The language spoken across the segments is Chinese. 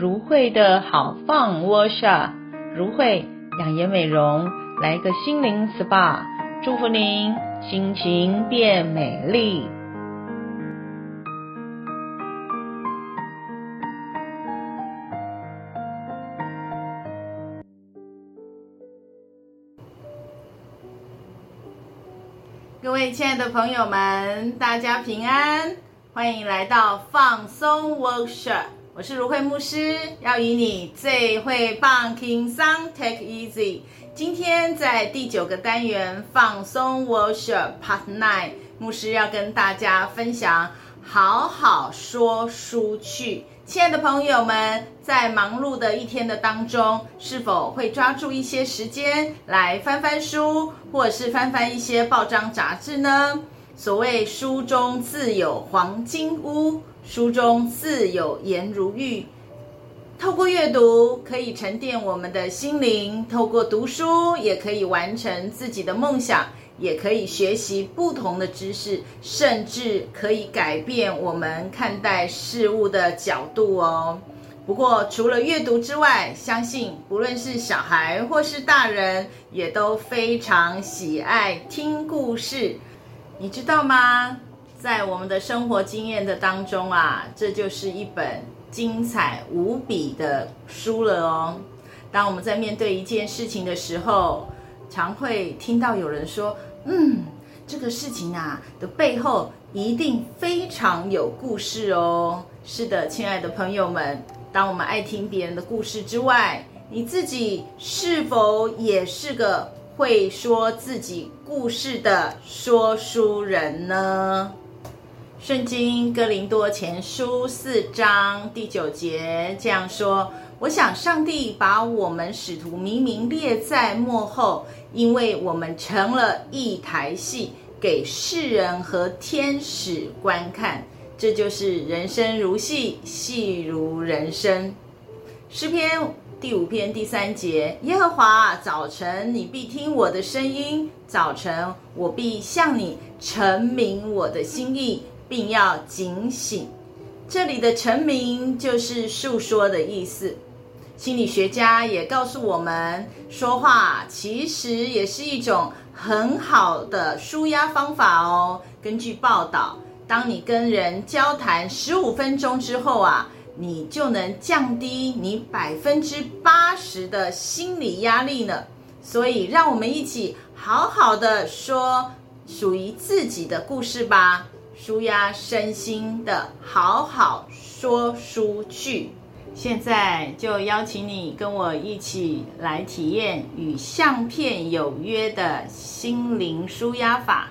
如慧的好 Fun Workshop，如慧养颜美容，来个心灵 SPA，祝福您心情变美丽。各位亲爱的朋友们，大家平安，欢迎来到放松 Workshop。我是如慧牧师，要与你最会放轻松，Take easy。今天在第九个单元放松 worship Part Nine，牧师要跟大家分享好好说书去。亲爱的朋友们，在忙碌的一天的当中，是否会抓住一些时间来翻翻书，或者是翻翻一些报章杂志呢？所谓书中自有黄金屋。书中自有颜如玉，透过阅读可以沉淀我们的心灵，透过读书也可以完成自己的梦想，也可以学习不同的知识，甚至可以改变我们看待事物的角度哦。不过除了阅读之外，相信不论是小孩或是大人，也都非常喜爱听故事，你知道吗？在我们的生活经验的当中啊，这就是一本精彩无比的书了哦。当我们在面对一件事情的时候，常会听到有人说：“嗯，这个事情啊的背后一定非常有故事哦。”是的，亲爱的朋友们，当我们爱听别人的故事之外，你自己是否也是个会说自己故事的说书人呢？圣经哥林多前书四章第九节这样说：“我想上帝把我们使徒明明列在幕后，因为我们成了一台戏，给世人和天使观看。这就是人生如戏，戏如人生。”诗篇第五篇第三节：“耶和华，早晨你必听我的声音，早晨我必向你陈明我的心意。”并要警醒，这里的成名就是诉说的意思。心理学家也告诉我们，说话其实也是一种很好的舒压方法哦。根据报道，当你跟人交谈十五分钟之后啊，你就能降低你百分之八十的心理压力呢。所以，让我们一起好好的说属于自己的故事吧。舒压身心的好好说书去，现在就邀请你跟我一起来体验与相片有约的心灵舒压法。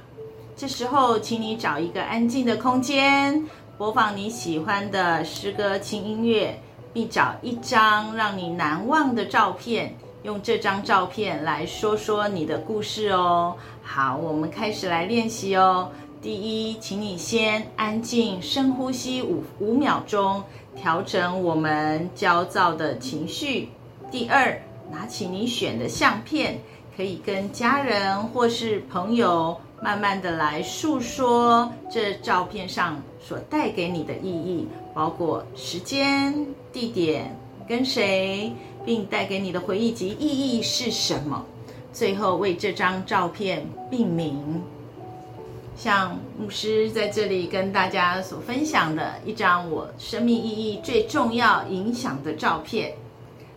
这时候，请你找一个安静的空间，播放你喜欢的诗歌轻音乐，并找一张让你难忘的照片，用这张照片来说说你的故事哦。好，我们开始来练习哦。第一，请你先安静，深呼吸五五秒钟，调整我们焦躁的情绪。第二，拿起你选的相片，可以跟家人或是朋友慢慢的来诉说这照片上所带给你的意义，包括时间、地点、跟谁，并带给你的回忆及意义是什么。最后，为这张照片命名。像牧师在这里跟大家所分享的一张我生命意义最重要影响的照片。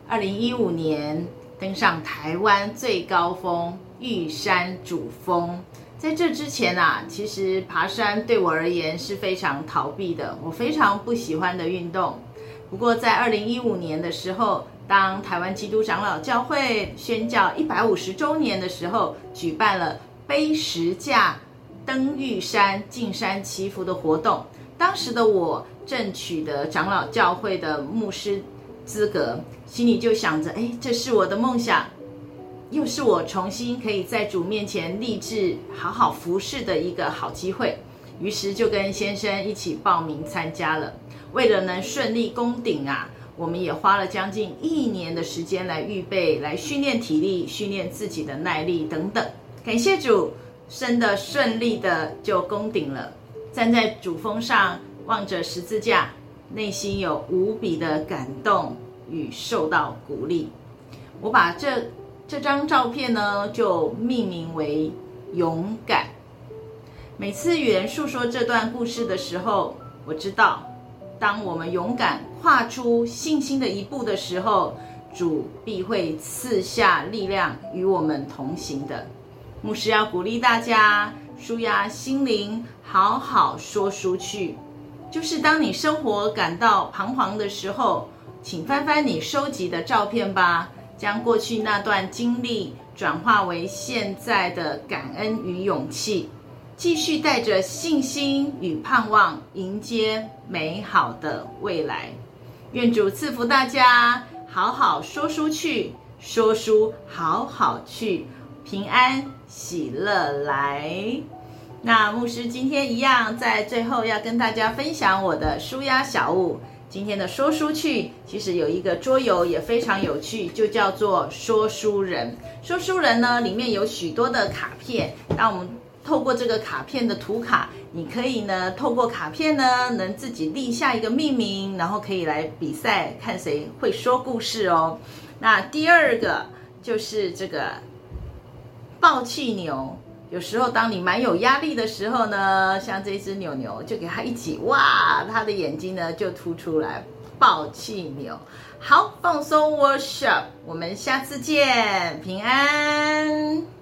二零一五年登上台湾最高峰玉山主峰，在这之前啊，其实爬山对我而言是非常逃避的，我非常不喜欢的运动。不过在二零一五年的时候，当台湾基督长老教会宣教一百五十周年的时候，举办了背十架。登玉山、进山祈福的活动，当时的我正取得长老教会的牧师资格，心里就想着：哎，这是我的梦想，又是我重新可以在主面前立志好好服侍的一个好机会。于是就跟先生一起报名参加了。为了能顺利攻顶啊，我们也花了将近一年的时间来预备、来训练体力、训练自己的耐力等等。感谢主。生的顺利的就攻顶了，站在主峰上望着十字架，内心有无比的感动与受到鼓励。我把这这张照片呢，就命名为“勇敢”。每次与人诉说这段故事的时候，我知道，当我们勇敢跨出信心的一步的时候，主必会赐下力量与我们同行的。牧师要鼓励大家，舒压心灵，好好说书去。就是当你生活感到彷徨的时候，请翻翻你收集的照片吧，将过去那段经历转化为现在的感恩与勇气，继续带着信心与盼望迎接美好的未来。愿主赐福大家，好好说书去，说书好好去，平安喜乐来。那牧师今天一样，在最后要跟大家分享我的舒压小物。今天的说书趣，其实有一个桌游也非常有趣，就叫做说书人。说书人呢，里面有许多的卡片。那我们透过这个卡片的图卡，你可以呢，透过卡片呢，能自己立下一个命名，然后可以来比赛，看谁会说故事哦。那第二个就是这个爆气牛。有时候，当你蛮有压力的时候呢，像这只牛牛，就给它一挤，哇，它的眼睛呢就凸出来，爆气牛。好，放松，worship，我们下次见，平安。